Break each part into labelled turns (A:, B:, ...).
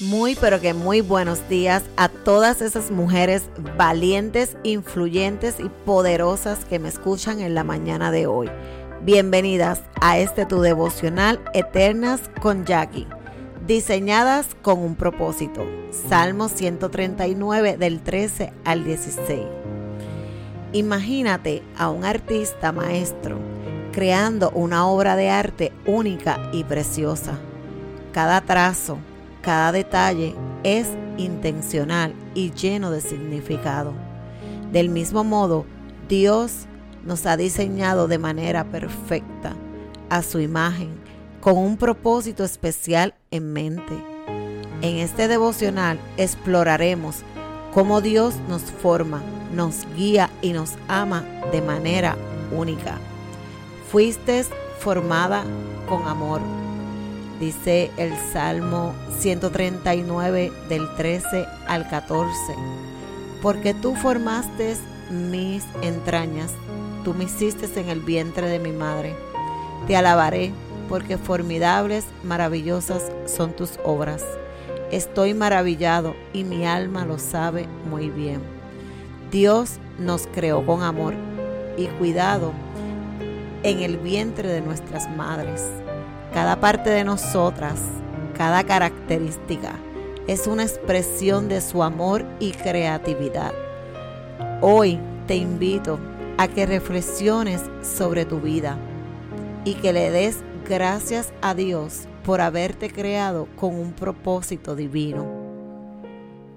A: Muy pero que muy buenos días a todas esas mujeres valientes, influyentes y poderosas que me escuchan en la mañana de hoy. Bienvenidas a este tu devocional Eternas con Jackie, diseñadas con un propósito. Salmo 139 del 13 al 16. Imagínate a un artista maestro creando una obra de arte única y preciosa. Cada trazo, cada detalle es intencional y lleno de significado. Del mismo modo, Dios nos ha diseñado de manera perfecta a su imagen, con un propósito especial en mente. En este devocional exploraremos cómo Dios nos forma, nos guía y nos ama de manera única. Fuiste formada con amor dice el Salmo 139 del 13 al 14, porque tú formaste mis entrañas, tú me hiciste en el vientre de mi madre. Te alabaré, porque formidables, maravillosas son tus obras. Estoy maravillado y mi alma lo sabe muy bien. Dios nos creó con amor y cuidado en el vientre de nuestras madres. Cada parte de nosotras, cada característica, es una expresión de su amor y creatividad. Hoy te invito a que reflexiones sobre tu vida y que le des gracias a Dios por haberte creado con un propósito divino.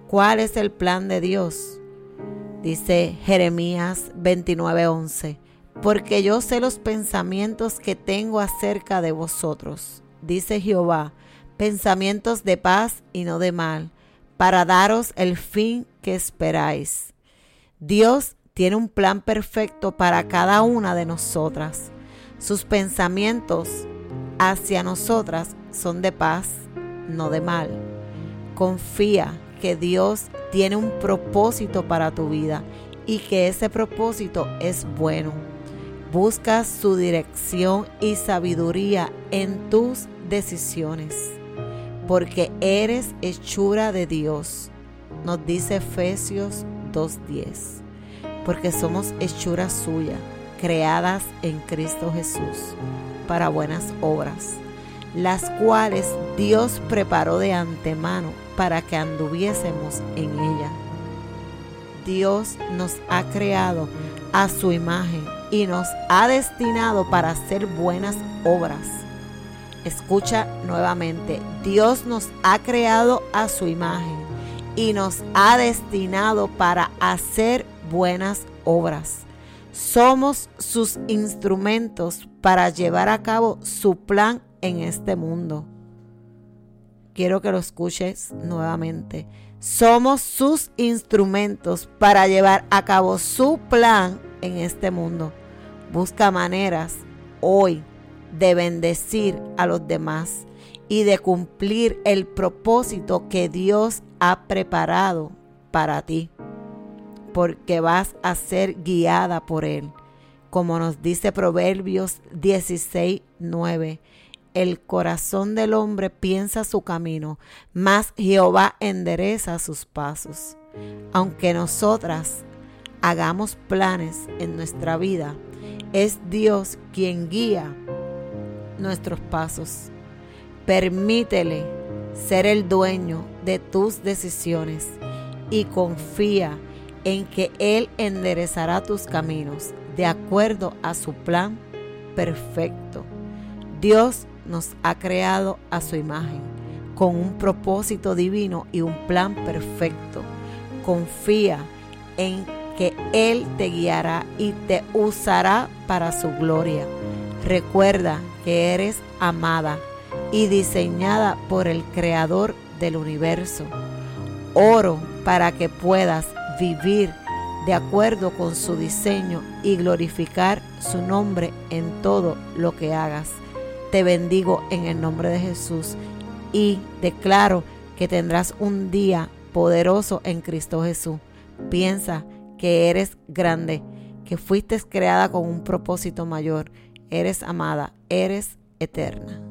A: ¿Cuál es el plan de Dios? Dice Jeremías 29:11 porque yo sé los pensamientos que tengo acerca de vosotros, dice Jehová, pensamientos de paz y no de mal, para daros el fin que esperáis. Dios tiene un plan perfecto para cada una de nosotras. Sus pensamientos hacia nosotras son de paz, no de mal. Confía que Dios tiene un propósito para tu vida y que ese propósito es bueno. Busca su dirección y sabiduría en tus decisiones, porque eres hechura de Dios. Nos dice Efesios 2.10, porque somos hechura suya, creadas en Cristo Jesús, para buenas obras, las cuales Dios preparó de antemano para que anduviésemos en ella. Dios nos ha creado a su imagen y nos ha destinado para hacer buenas obras. Escucha nuevamente, Dios nos ha creado a su imagen y nos ha destinado para hacer buenas obras. Somos sus instrumentos para llevar a cabo su plan en este mundo. Quiero que lo escuches nuevamente. Somos sus instrumentos para llevar a cabo su plan en este mundo. Busca maneras hoy de bendecir a los demás y de cumplir el propósito que Dios ha preparado para ti, porque vas a ser guiada por Él. Como nos dice Proverbios 16, 9, el corazón del hombre piensa su camino, mas Jehová endereza sus pasos. Aunque nosotras hagamos planes en nuestra vida, es Dios quien guía nuestros pasos. Permítele ser el dueño de tus decisiones y confía en que Él enderezará tus caminos de acuerdo a su plan perfecto. Dios nos ha creado a su imagen con un propósito divino y un plan perfecto. Confía en que Él te guiará y te usará para su gloria. Recuerda que eres amada y diseñada por el Creador del universo. Oro para que puedas vivir de acuerdo con su diseño y glorificar su nombre en todo lo que hagas. Te bendigo en el nombre de Jesús y declaro que tendrás un día poderoso en Cristo Jesús. Piensa que eres grande, que fuiste creada con un propósito mayor, eres amada, eres eterna.